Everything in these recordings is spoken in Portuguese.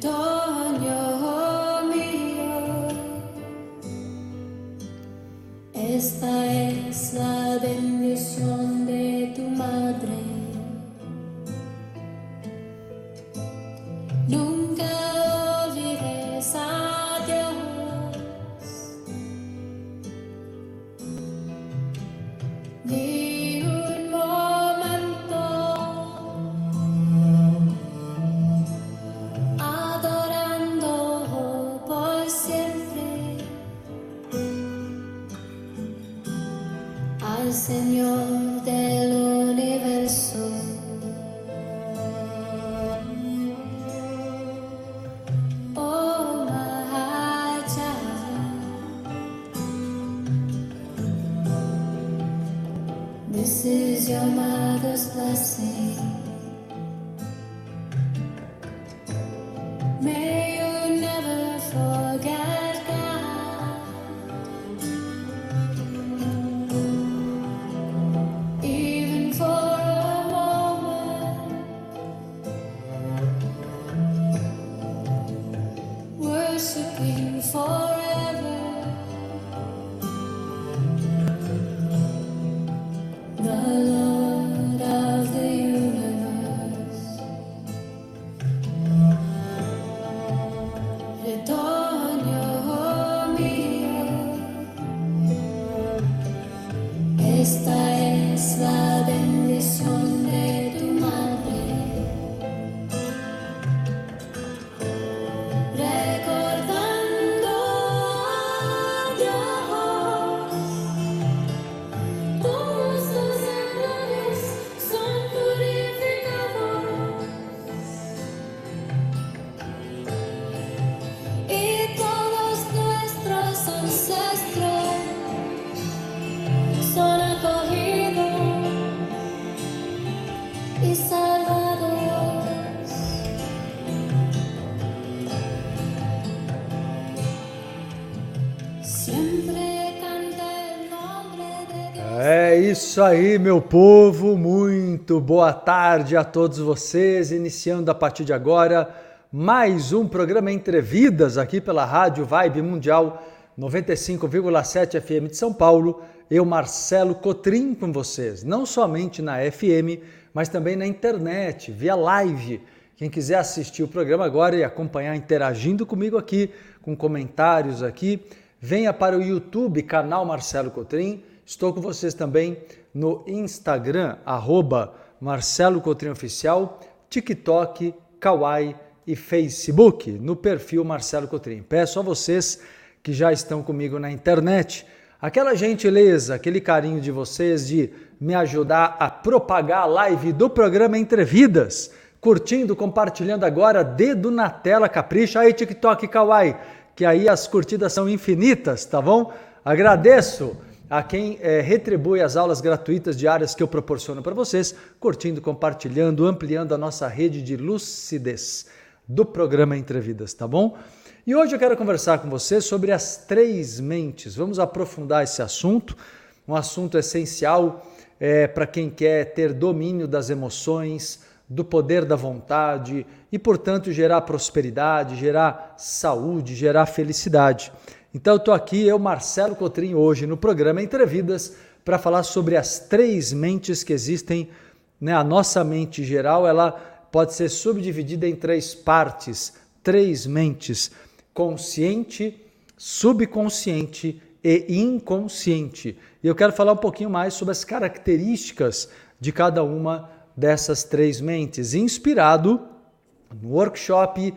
todo. Your mother's blessing. Isso aí, meu povo. Muito boa tarde a todos vocês. Iniciando a partir de agora mais um programa Entre Vidas aqui pela Rádio Vibe Mundial 95,7 FM de São Paulo. Eu, Marcelo Cotrim, com vocês, não somente na FM, mas também na internet, via live. Quem quiser assistir o programa agora e acompanhar interagindo comigo aqui, com comentários aqui, venha para o YouTube, canal Marcelo Cotrim. Estou com vocês também no Instagram, arroba Marcelo Cotrim Oficial, TikTok, Kawaii e Facebook, no perfil Marcelo Cotrim. Peço a vocês que já estão comigo na internet, aquela gentileza, aquele carinho de vocês de me ajudar a propagar a live do programa Entre Vidas, curtindo, compartilhando agora, dedo na tela, capricha aí TikTok Kawaii, que aí as curtidas são infinitas, tá bom? Agradeço a quem eh, retribui as aulas gratuitas diárias que eu proporciono para vocês, curtindo, compartilhando, ampliando a nossa rede de lucidez do programa Entre Vidas, tá bom? E hoje eu quero conversar com você sobre as três mentes. Vamos aprofundar esse assunto, um assunto essencial é, para quem quer ter domínio das emoções, do poder da vontade e, portanto, gerar prosperidade, gerar saúde, gerar felicidade. Então, eu estou aqui, eu, Marcelo Cotrim, hoje no programa Entre Vidas, para falar sobre as três mentes que existem. Né? A nossa mente geral ela pode ser subdividida em três partes, três mentes consciente, subconsciente e inconsciente. E eu quero falar um pouquinho mais sobre as características de cada uma dessas três mentes, inspirado no workshop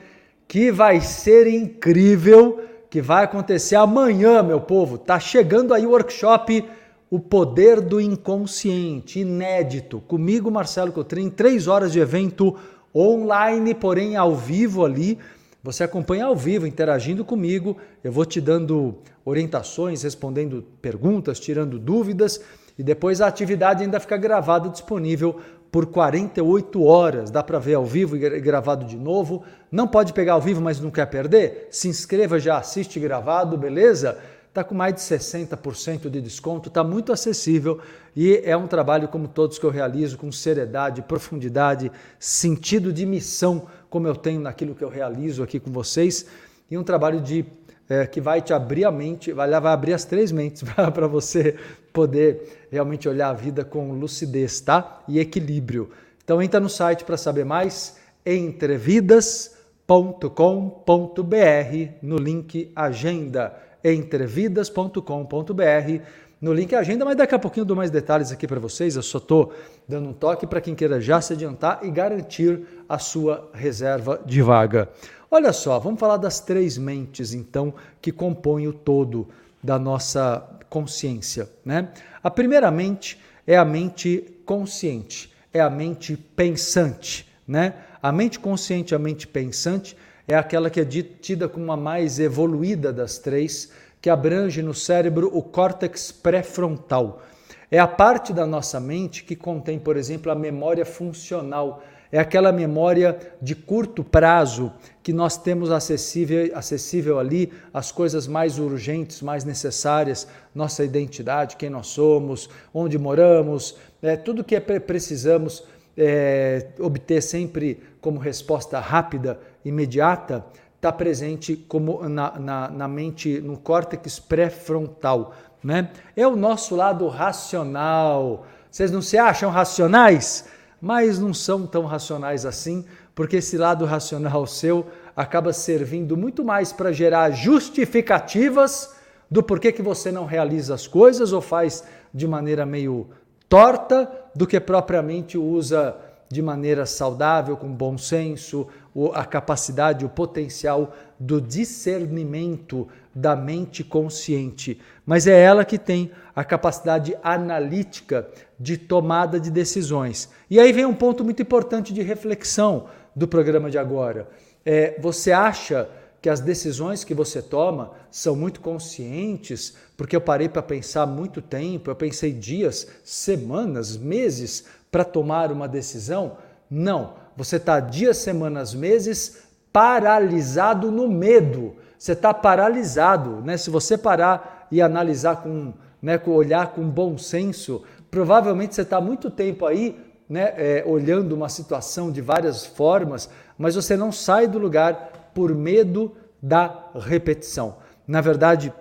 que vai ser incrível, que vai acontecer amanhã, meu povo. Tá chegando aí o workshop O Poder do Inconsciente, inédito, comigo, Marcelo Cotrim, três horas de evento online, porém ao vivo ali. Você acompanha ao vivo, interagindo comigo. Eu vou te dando orientações, respondendo perguntas, tirando dúvidas. E depois a atividade ainda fica gravada, disponível por 48 horas. Dá para ver ao vivo e gravado de novo. Não pode pegar ao vivo, mas não quer perder? Se inscreva já, assiste gravado, beleza? Está com mais de 60% de desconto, está muito acessível e é um trabalho como todos que eu realizo, com seriedade, profundidade, sentido de missão, como eu tenho naquilo que eu realizo aqui com vocês, e um trabalho de é, que vai te abrir a mente, vai, vai abrir as três mentes para você poder realmente olhar a vida com lucidez, tá? E equilíbrio. Então entra no site para saber mais, entrevidas.com.br, no link agenda, entrevidas.com.br, no link agenda, mas daqui a pouquinho eu dou mais detalhes aqui para vocês, eu só estou dando um toque para quem queira já se adiantar e garantir a sua reserva de vaga. Olha só, vamos falar das três mentes, então, que compõem o todo da nossa consciência. Né? A primeira mente é a mente consciente é a mente pensante, né? A mente consciente, a mente pensante é aquela que é tida como a mais evoluída das três, que abrange no cérebro o córtex pré-frontal. É a parte da nossa mente que contém, por exemplo, a memória funcional. É aquela memória de curto prazo que nós temos acessível, acessível ali as coisas mais urgentes, mais necessárias, nossa identidade, quem nós somos, onde moramos, é, tudo que é precisamos é, obter sempre como resposta rápida, imediata, está presente como na, na, na, mente, no córtex pré-frontal. Né? É o nosso lado racional. Vocês não se acham racionais? Mas não são tão racionais assim, porque esse lado racional seu acaba servindo muito mais para gerar justificativas do porquê que você não realiza as coisas ou faz de maneira meio torta do que propriamente usa de maneira saudável, com bom senso, a capacidade, o potencial do discernimento da mente consciente. Mas é ela que tem a capacidade analítica de tomada de decisões. E aí vem um ponto muito importante de reflexão do programa de agora. É, você acha que as decisões que você toma são muito conscientes, porque eu parei para pensar muito tempo, eu pensei dias, semanas, meses para tomar uma decisão. Não, você está dias, semanas, meses paralisado no medo. Você está paralisado, né? Se você parar e analisar com, né, olhar com bom senso, provavelmente você está muito tempo aí, né, é, olhando uma situação de várias formas, mas você não sai do lugar por medo da repetição. Na verdade,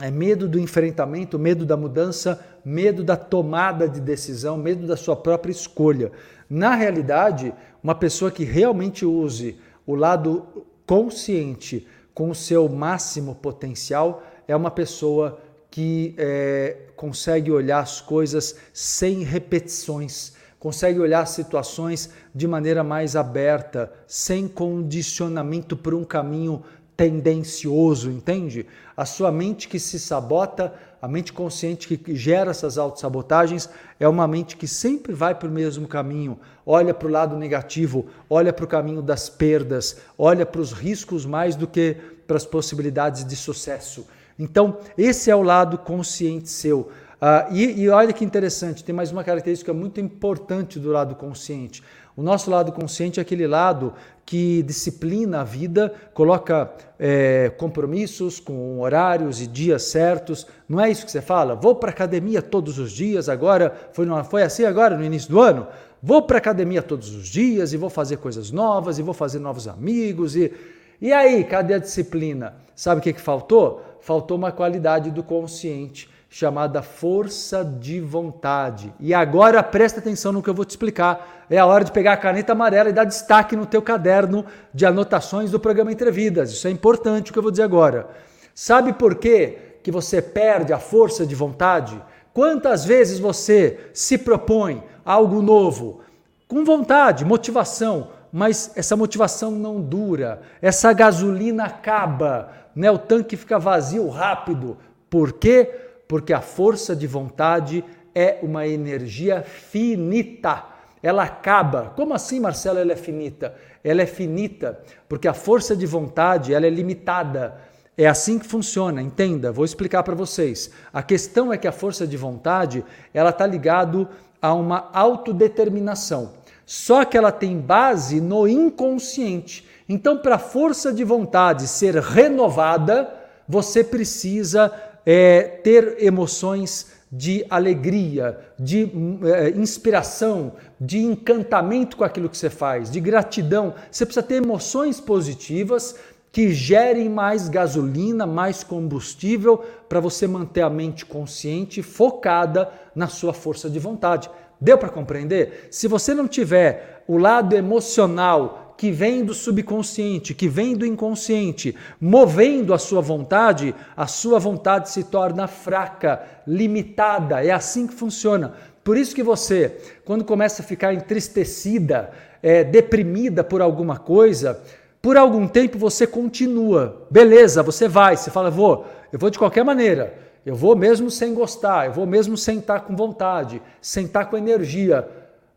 é medo do enfrentamento, medo da mudança, medo da tomada de decisão, medo da sua própria escolha. Na realidade, uma pessoa que realmente use o lado consciente com o seu máximo potencial é uma pessoa que é, consegue olhar as coisas sem repetições, consegue olhar situações de maneira mais aberta, sem condicionamento por um caminho tendencioso, entende? A sua mente que se sabota, a mente consciente que gera essas autossabotagens, é uma mente que sempre vai para o mesmo caminho, olha para o lado negativo, olha para o caminho das perdas, olha para os riscos mais do que para as possibilidades de sucesso. Então, esse é o lado consciente seu. Uh, e, e olha que interessante, tem mais uma característica muito importante do lado consciente. O nosso lado consciente é aquele lado que disciplina a vida, coloca é, compromissos com horários e dias certos. Não é isso que você fala? Vou para academia todos os dias agora. Foi, foi assim agora no início do ano? Vou para academia todos os dias e vou fazer coisas novas e vou fazer novos amigos. E, e aí, cadê a disciplina? Sabe o que, que faltou? Faltou uma qualidade do consciente chamada força de vontade. E agora presta atenção no que eu vou te explicar. É a hora de pegar a caneta amarela e dar destaque no teu caderno de anotações do programa Entrevidas. Isso é importante o que eu vou dizer agora. Sabe por quê que você perde a força de vontade? Quantas vezes você se propõe algo novo com vontade, motivação, mas essa motivação não dura, essa gasolina acaba, né? O tanque fica vazio rápido. Por quê? porque a força de vontade é uma energia finita. Ela acaba. Como assim, Marcelo, ela é finita? Ela é finita porque a força de vontade ela é limitada. É assim que funciona, entenda, vou explicar para vocês. A questão é que a força de vontade, ela está ligado a uma autodeterminação. Só que ela tem base no inconsciente. Então, para a força de vontade ser renovada, você precisa é, ter emoções de alegria, de é, inspiração, de encantamento com aquilo que você faz, de gratidão. Você precisa ter emoções positivas que gerem mais gasolina, mais combustível para você manter a mente consciente, focada na sua força de vontade. Deu para compreender? Se você não tiver o lado emocional que vem do subconsciente, que vem do inconsciente, movendo a sua vontade, a sua vontade se torna fraca, limitada. É assim que funciona. Por isso que você, quando começa a ficar entristecida, é, deprimida por alguma coisa, por algum tempo você continua. Beleza, você vai, você fala, vou, eu vou de qualquer maneira. Eu vou mesmo sem gostar, eu vou mesmo sem estar com vontade, sem estar com energia.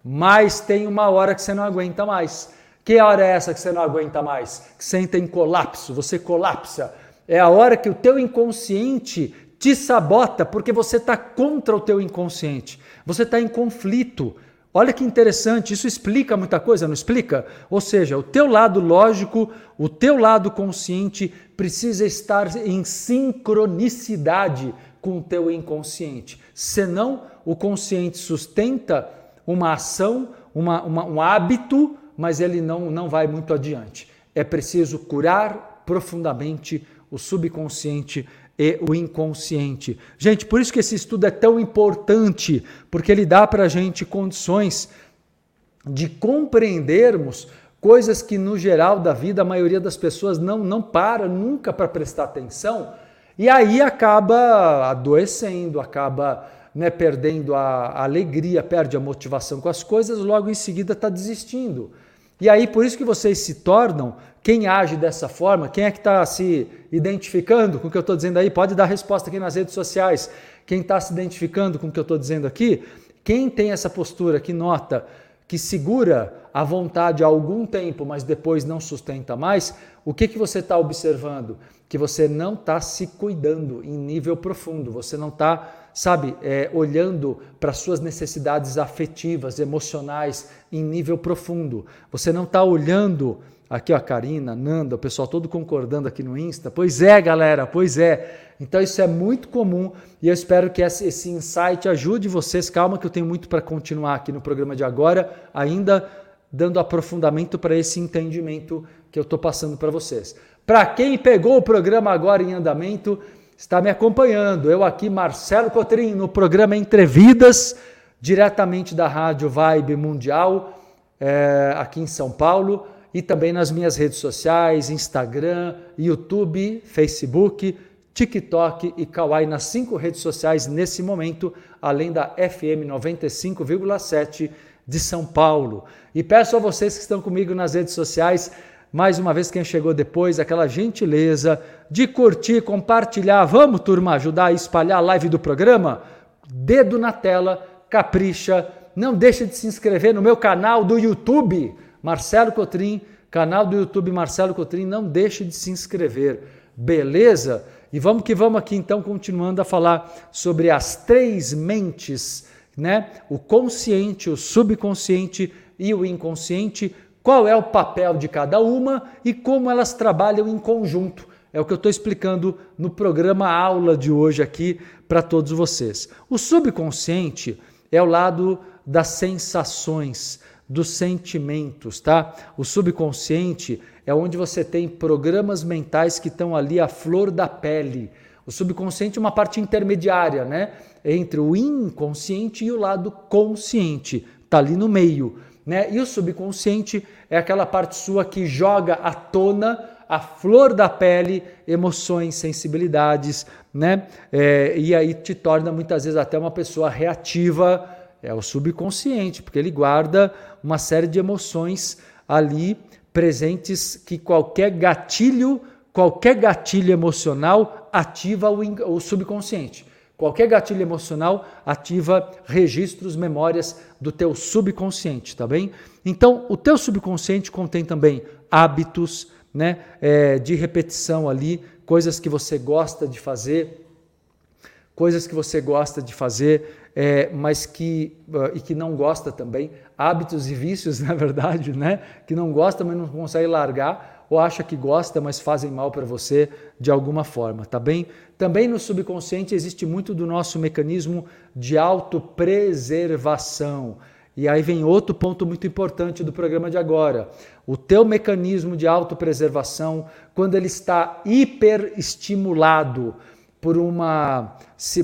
Mas tem uma hora que você não aguenta mais. Que hora é essa que você não aguenta mais? Que você entra em colapso, você colapsa. É a hora que o teu inconsciente te sabota porque você está contra o teu inconsciente. Você está em conflito. Olha que interessante, isso explica muita coisa, não explica? Ou seja, o teu lado lógico, o teu lado consciente precisa estar em sincronicidade com o teu inconsciente. Senão, o consciente sustenta uma ação, uma, uma, um hábito mas ele não, não vai muito adiante. É preciso curar profundamente o subconsciente e o inconsciente. Gente, por isso que esse estudo é tão importante, porque ele dá para a gente condições de compreendermos coisas que no geral da vida a maioria das pessoas não, não para nunca para prestar atenção e aí acaba adoecendo, acaba né, perdendo a, a alegria, perde a motivação com as coisas, logo em seguida está desistindo. E aí, por isso que vocês se tornam, quem age dessa forma, quem é que está se identificando com o que eu estou dizendo aí, pode dar resposta aqui nas redes sociais. Quem está se identificando com o que eu estou dizendo aqui, quem tem essa postura que nota que segura a vontade há algum tempo, mas depois não sustenta mais, o que, que você está observando? Que você não está se cuidando em nível profundo, você não está sabe, é, olhando para suas necessidades afetivas, emocionais em nível profundo. Você não está olhando aqui, ó, a Karina, Nanda, o pessoal todo concordando aqui no Insta. Pois é, galera, pois é. Então isso é muito comum e eu espero que esse insight ajude vocês. Calma que eu tenho muito para continuar aqui no programa de agora, ainda dando aprofundamento para esse entendimento que eu estou passando para vocês. Para quem pegou o programa agora em andamento, está me acompanhando. Eu aqui, Marcelo Cotrim, no programa Entrevidas, diretamente da Rádio Vibe Mundial, é, aqui em São Paulo, e também nas minhas redes sociais, Instagram, YouTube, Facebook, TikTok e Kawaii, nas cinco redes sociais nesse momento, além da FM 95,7 de São Paulo. E peço a vocês que estão comigo nas redes sociais, mais uma vez quem chegou depois, aquela gentileza de curtir, compartilhar. Vamos, turma, ajudar a espalhar a live do programa? Dedo na tela, capricha. Não deixe de se inscrever no meu canal do YouTube, Marcelo Cotrim, canal do YouTube Marcelo Cotrim, não deixe de se inscrever. Beleza? E vamos que vamos aqui então continuando a falar sobre as três mentes, né? O consciente, o subconsciente e o inconsciente qual é o papel de cada uma e como elas trabalham em conjunto. É o que eu estou explicando no programa aula de hoje aqui para todos vocês. O subconsciente é o lado das sensações, dos sentimentos, tá? O subconsciente é onde você tem programas mentais que estão ali à flor da pele. O subconsciente é uma parte intermediária, né? Entre o inconsciente e o lado consciente. Está ali no meio. Né? E o subconsciente é aquela parte sua que joga à tona a flor da pele, emoções, sensibilidades, né? É, e aí te torna muitas vezes até uma pessoa reativa, é o subconsciente, porque ele guarda uma série de emoções ali presentes que qualquer gatilho, qualquer gatilho emocional ativa o, o subconsciente. Qualquer gatilho emocional ativa registros, memórias do teu subconsciente, tá bem? Então, o teu subconsciente contém também hábitos, né, é, de repetição ali, coisas que você gosta de fazer, coisas que você gosta de fazer, é, mas que uh, e que não gosta também, hábitos e vícios, na verdade, né, que não gosta, mas não consegue largar, ou acha que gosta, mas fazem mal para você de alguma forma, tá bem? Também no subconsciente existe muito do nosso mecanismo de autopreservação. E aí vem outro ponto muito importante do programa de agora. O teu mecanismo de autopreservação, quando ele está hiperestimulado por uma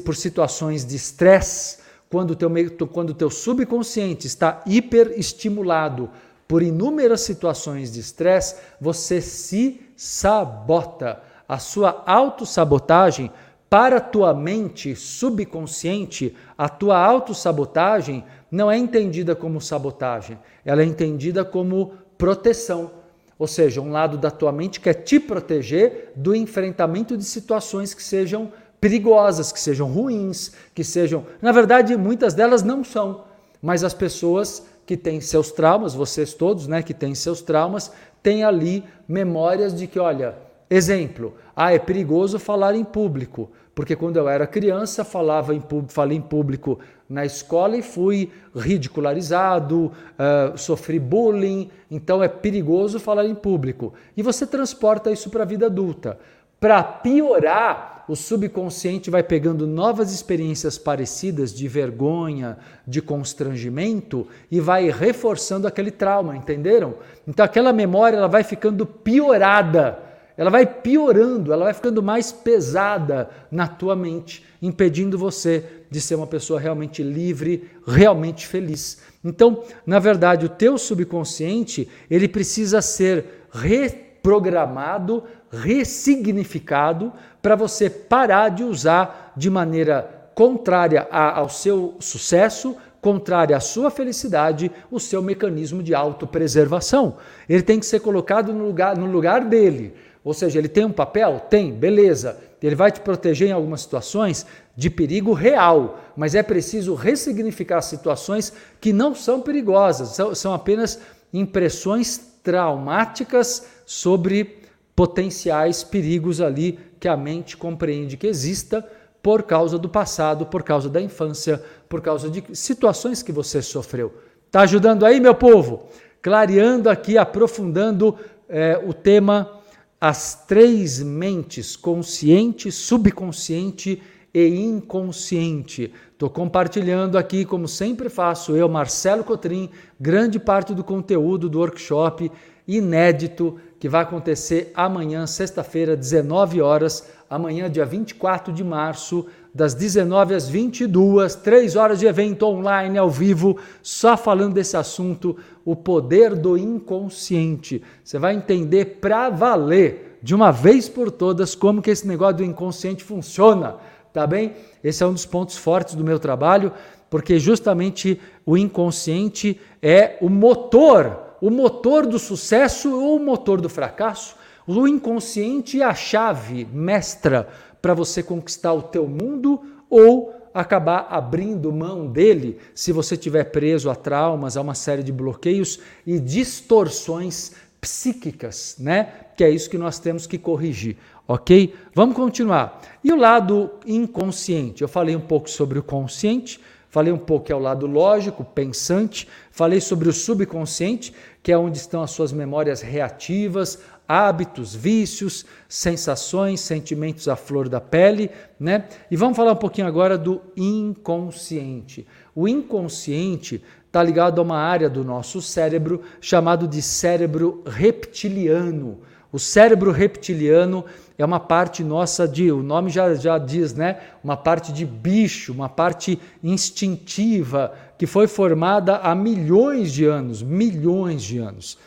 por situações de estresse, quando o teu, quando teu subconsciente está hiperestimulado por inúmeras situações de estresse, você se sabota. A sua autossabotagem para a tua mente subconsciente, a tua autossabotagem não é entendida como sabotagem, ela é entendida como proteção. Ou seja, um lado da tua mente quer te proteger do enfrentamento de situações que sejam perigosas, que sejam ruins, que sejam. Na verdade, muitas delas não são, mas as pessoas que têm seus traumas, vocês todos, né, que têm seus traumas, têm ali memórias de que, olha, exemplo, ah, é perigoso falar em público, porque quando eu era criança falava em, falei em público na escola e fui ridicularizado, uh, sofri bullying, então é perigoso falar em público. E você transporta isso para a vida adulta. Para piorar, o subconsciente vai pegando novas experiências parecidas de vergonha, de constrangimento e vai reforçando aquele trauma, entenderam? Então aquela memória ela vai ficando piorada ela vai piorando, ela vai ficando mais pesada na tua mente, impedindo você de ser uma pessoa realmente livre, realmente feliz. Então, na verdade, o teu subconsciente, ele precisa ser reprogramado, ressignificado para você parar de usar de maneira contrária ao seu sucesso, contrária à sua felicidade, o seu mecanismo de autopreservação. Ele tem que ser colocado no lugar, no lugar dele. Ou seja, ele tem um papel? Tem, beleza. Ele vai te proteger em algumas situações de perigo real, mas é preciso ressignificar situações que não são perigosas, são, são apenas impressões traumáticas sobre potenciais perigos ali que a mente compreende que exista por causa do passado, por causa da infância, por causa de situações que você sofreu. Tá ajudando aí, meu povo? Clareando aqui, aprofundando é, o tema as três mentes, consciente, subconsciente e inconsciente. Estou compartilhando aqui, como sempre faço, eu, Marcelo Cotrim, grande parte do conteúdo do workshop inédito que vai acontecer amanhã, sexta-feira, 19 horas, amanhã, dia 24 de março, das 19 às 22, três horas de evento online ao vivo, só falando desse assunto, o poder do inconsciente. Você vai entender para valer, de uma vez por todas, como que esse negócio do inconsciente funciona, tá bem? Esse é um dos pontos fortes do meu trabalho, porque justamente o inconsciente é o motor, o motor do sucesso ou o motor do fracasso. O inconsciente é a chave mestra para você conquistar o teu mundo ou acabar abrindo mão dele se você estiver preso a traumas, a uma série de bloqueios e distorções psíquicas, né? Que é isso que nós temos que corrigir, ok? Vamos continuar. E o lado inconsciente? Eu falei um pouco sobre o consciente, falei um pouco que é o lado lógico, pensante, falei sobre o subconsciente, que é onde estão as suas memórias reativas, hábitos, vícios, sensações, sentimentos à flor da pele, né? E vamos falar um pouquinho agora do inconsciente. O inconsciente está ligado a uma área do nosso cérebro chamado de cérebro reptiliano. O cérebro reptiliano é uma parte nossa de, o nome já, já diz, né? Uma parte de bicho, uma parte instintiva que foi formada há milhões de anos, milhões de anos.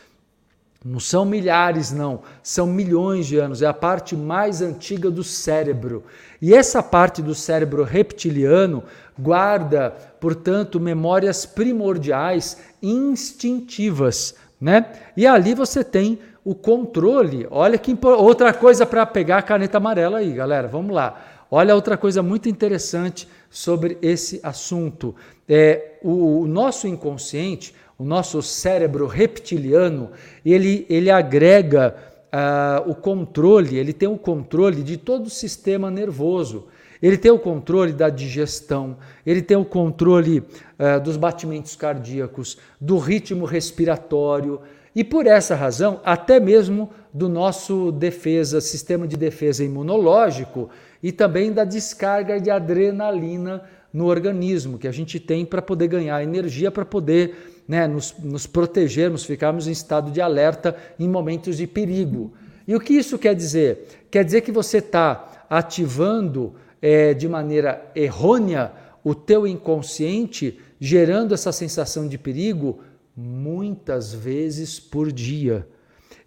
Não são milhares, não, são milhões de anos. É a parte mais antiga do cérebro. E essa parte do cérebro reptiliano guarda, portanto, memórias primordiais instintivas, né? E ali você tem o controle. Olha que outra coisa para pegar a caneta amarela aí, galera. Vamos lá. Olha outra coisa muito interessante sobre esse assunto. É o, o nosso inconsciente o nosso cérebro reptiliano, ele, ele agrega uh, o controle, ele tem o controle de todo o sistema nervoso. Ele tem o controle da digestão, ele tem o controle uh, dos batimentos cardíacos, do ritmo respiratório e, por essa razão, até mesmo do nosso defesa, sistema de defesa imunológico e também da descarga de adrenalina no organismo que a gente tem para poder ganhar energia, para poder né, nos, nos protegermos, ficarmos em estado de alerta em momentos de perigo. E o que isso quer dizer? Quer dizer que você está ativando é, de maneira errônea o teu inconsciente, gerando essa sensação de perigo muitas vezes por dia.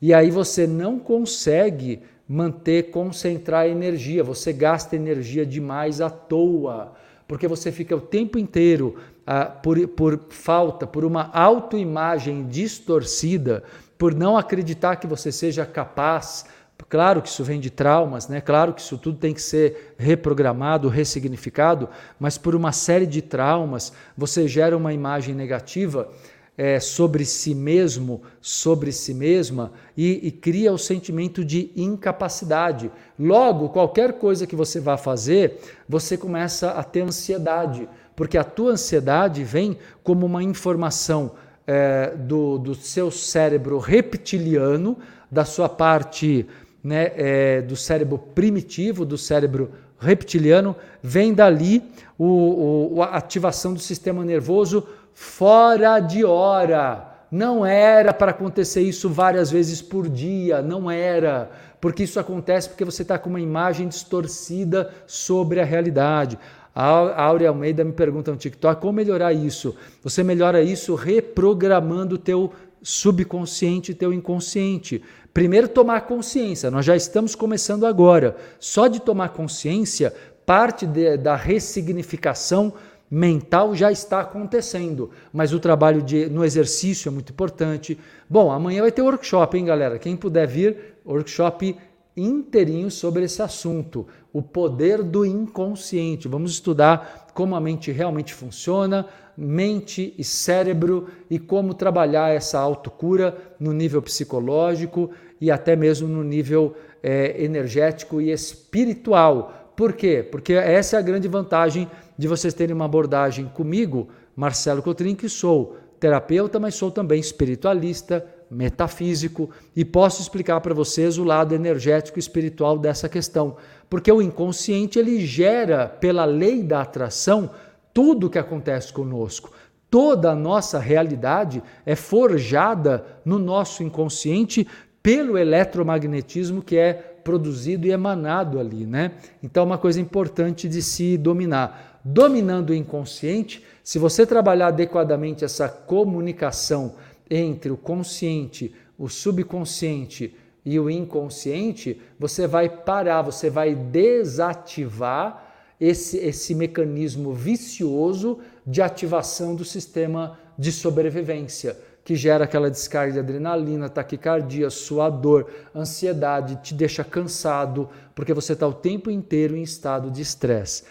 E aí você não consegue manter, concentrar energia, você gasta energia demais à toa, porque você fica o tempo inteiro ah, por, por falta, por uma autoimagem distorcida, por não acreditar que você seja capaz. Claro que isso vem de traumas, né? Claro que isso tudo tem que ser reprogramado, ressignificado, mas por uma série de traumas você gera uma imagem negativa é, sobre si mesmo, sobre si mesma e, e, cria o sentimento de incapacidade. Logo, qualquer coisa que você vá fazer, você começa a ter ansiedade, porque a tua ansiedade vem como uma informação é, do, do seu cérebro reptiliano, da sua parte né, é, do cérebro primitivo, do cérebro reptiliano, vem dali o, o, a ativação do sistema nervoso fora de hora. Não era para acontecer isso várias vezes por dia, não era. Porque isso acontece porque você está com uma imagem distorcida sobre a realidade. A Áurea Almeida me pergunta no TikTok como melhorar isso. Você melhora isso reprogramando o teu subconsciente, teu inconsciente. Primeiro tomar consciência. Nós já estamos começando agora. Só de tomar consciência, parte de, da ressignificação mental já está acontecendo, mas o trabalho de, no exercício é muito importante. Bom, amanhã vai ter workshop, hein, galera? Quem puder vir, workshop inteirinho sobre esse assunto, o poder do inconsciente. Vamos estudar como a mente realmente funciona, mente e cérebro e como trabalhar essa autocura no nível psicológico e até mesmo no nível é, energético e espiritual. Por quê? Porque essa é a grande vantagem de vocês terem uma abordagem comigo, Marcelo Cotrim, que sou terapeuta, mas sou também espiritualista, metafísico e posso explicar para vocês o lado energético e espiritual dessa questão, porque o inconsciente ele gera pela lei da atração tudo o que acontece conosco. Toda a nossa realidade é forjada no nosso inconsciente pelo eletromagnetismo que é produzido e emanado ali, né? Então, uma coisa importante de se dominar dominando o inconsciente, se você trabalhar adequadamente essa comunicação entre o consciente, o subconsciente e o inconsciente, você vai parar, você vai desativar esse, esse mecanismo vicioso de ativação do sistema de sobrevivência, que gera aquela descarga de adrenalina, taquicardia, suador, ansiedade, te deixa cansado, porque você está o tempo inteiro em estado de estresse.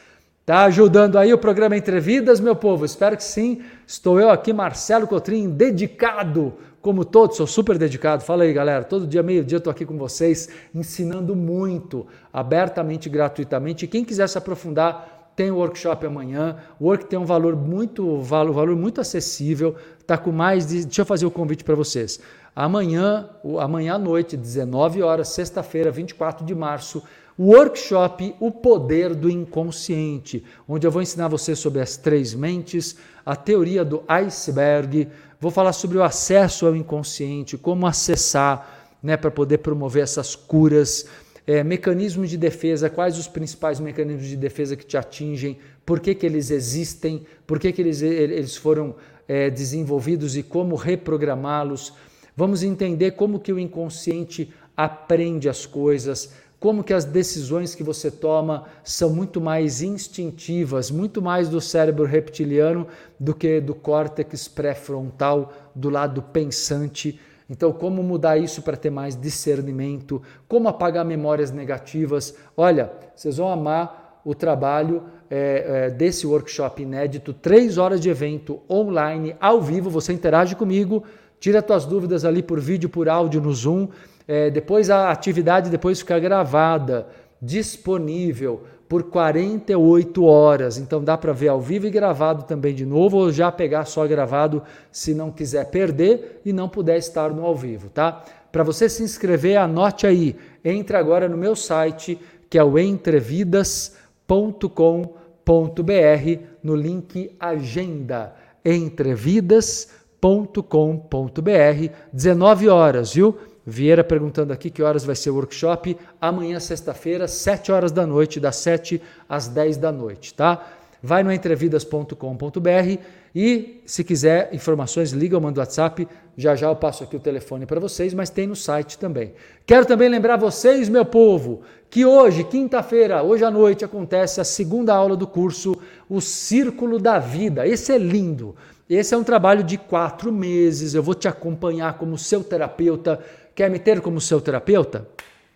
Tá ajudando aí o programa Entrevidas, meu povo? Espero que sim. Estou eu aqui, Marcelo Cotrim, dedicado, como todos, sou super dedicado. Fala aí, galera. Todo dia, meio-dia, estou aqui com vocês, ensinando muito, abertamente, gratuitamente. E quem quiser se aprofundar, tem o workshop amanhã. O work tem um valor muito, valor, valor muito acessível. Tá com mais de. Deixa eu fazer o convite para vocês. Amanhã, amanhã à noite, 19 horas, sexta-feira, 24 de março workshop O Poder do Inconsciente, onde eu vou ensinar você sobre as três mentes, a teoria do iceberg, vou falar sobre o acesso ao inconsciente, como acessar né, para poder promover essas curas, é, mecanismos de defesa, quais os principais mecanismos de defesa que te atingem, por que, que eles existem, por que, que eles, eles foram é, desenvolvidos e como reprogramá-los. Vamos entender como que o inconsciente aprende as coisas, como que as decisões que você toma são muito mais instintivas, muito mais do cérebro reptiliano do que do córtex pré-frontal, do lado pensante. Então, como mudar isso para ter mais discernimento? Como apagar memórias negativas? Olha, vocês vão amar o trabalho é, é, desse workshop inédito, três horas de evento online, ao vivo. Você interage comigo, tira suas dúvidas ali por vídeo, por áudio no Zoom. É, depois a atividade depois fica gravada, disponível por 48 horas. Então dá para ver ao vivo e gravado também de novo, ou já pegar só gravado se não quiser perder e não puder estar no ao vivo, tá? Para você se inscrever, anote aí. Entre agora no meu site, que é o entrevidas.com.br, no link Agenda. entrevidas.com.br, 19 horas, viu? Vieira perguntando aqui que horas vai ser o workshop. Amanhã, sexta-feira, 7 horas da noite, das 7 às 10 da noite, tá? Vai no entrevidas.com.br e se quiser informações, liga ou manda o WhatsApp. Já já eu passo aqui o telefone para vocês, mas tem no site também. Quero também lembrar vocês, meu povo, que hoje, quinta-feira, hoje à noite, acontece a segunda aula do curso O Círculo da Vida. Esse é lindo. Esse é um trabalho de quatro meses. Eu vou te acompanhar como seu terapeuta Quer me ter como seu terapeuta?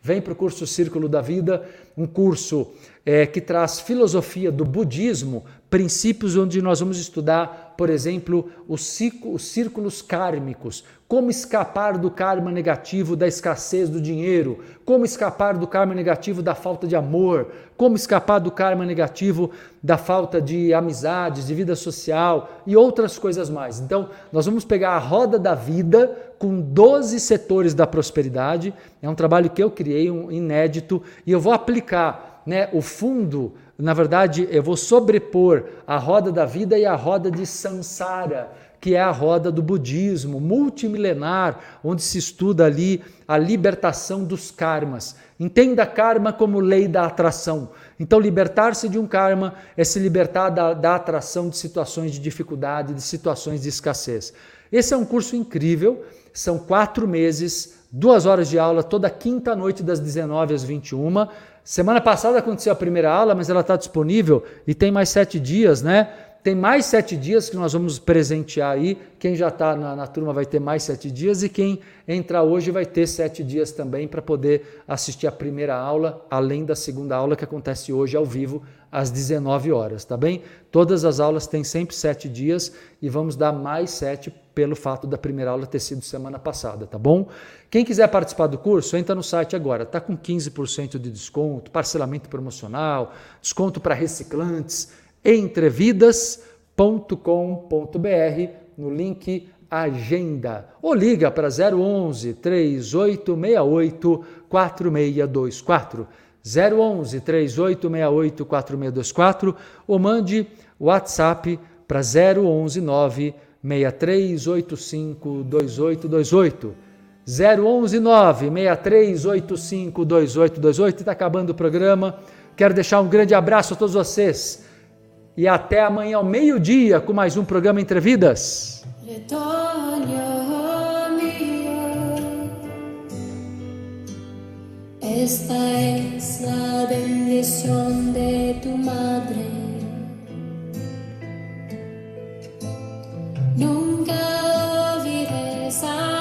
Vem para o curso Círculo da Vida, um curso é, que traz filosofia do budismo, princípios onde nós vamos estudar, por exemplo, os, círculos kármicos, como escapar do karma negativo da escassez do dinheiro, como escapar do karma negativo da falta de amor, como escapar do karma negativo da falta de amizades, de vida social e outras coisas mais. Então, nós vamos pegar a roda da vida com 12 setores da prosperidade. É um trabalho que eu criei, um inédito, e eu vou aplicar né, o fundo na verdade, eu vou sobrepor a roda da vida e a roda de Sansara, que é a roda do budismo multimilenar, onde se estuda ali a libertação dos karmas. Entenda karma como lei da atração. Então, libertar-se de um karma é se libertar da, da atração de situações de dificuldade, de situações de escassez. Esse é um curso incrível, são quatro meses, duas horas de aula toda quinta noite das 19 às 21. Semana passada aconteceu a primeira aula, mas ela está disponível e tem mais sete dias, né? Tem mais sete dias que nós vamos presentear aí. Quem já está na, na, turma vai ter mais sete dias e quem entrar hoje vai ter sete dias também para poder assistir a primeira aula, além da segunda aula que acontece hoje ao vivo às 19 horas, tá bem? Todas as aulas têm sempre sete dias e vamos dar mais sete pelo fato da primeira aula ter sido semana passada, tá bom? Quem quiser participar do curso, entra no site agora, tá com 15% de desconto, parcelamento promocional, desconto para reciclantes entrevidas.com.br no link Agenda ou liga para 011 3868 4624. 011 3868 4624 ou mande WhatsApp para 011 9 6385 2828. 011 9 6385 2828. Está acabando o programa. Quero deixar um grande abraço a todos vocês e até amanhã ao meio-dia com mais um programa Entrevidas. Esta es la bendición de tu madre. Nunca olvides a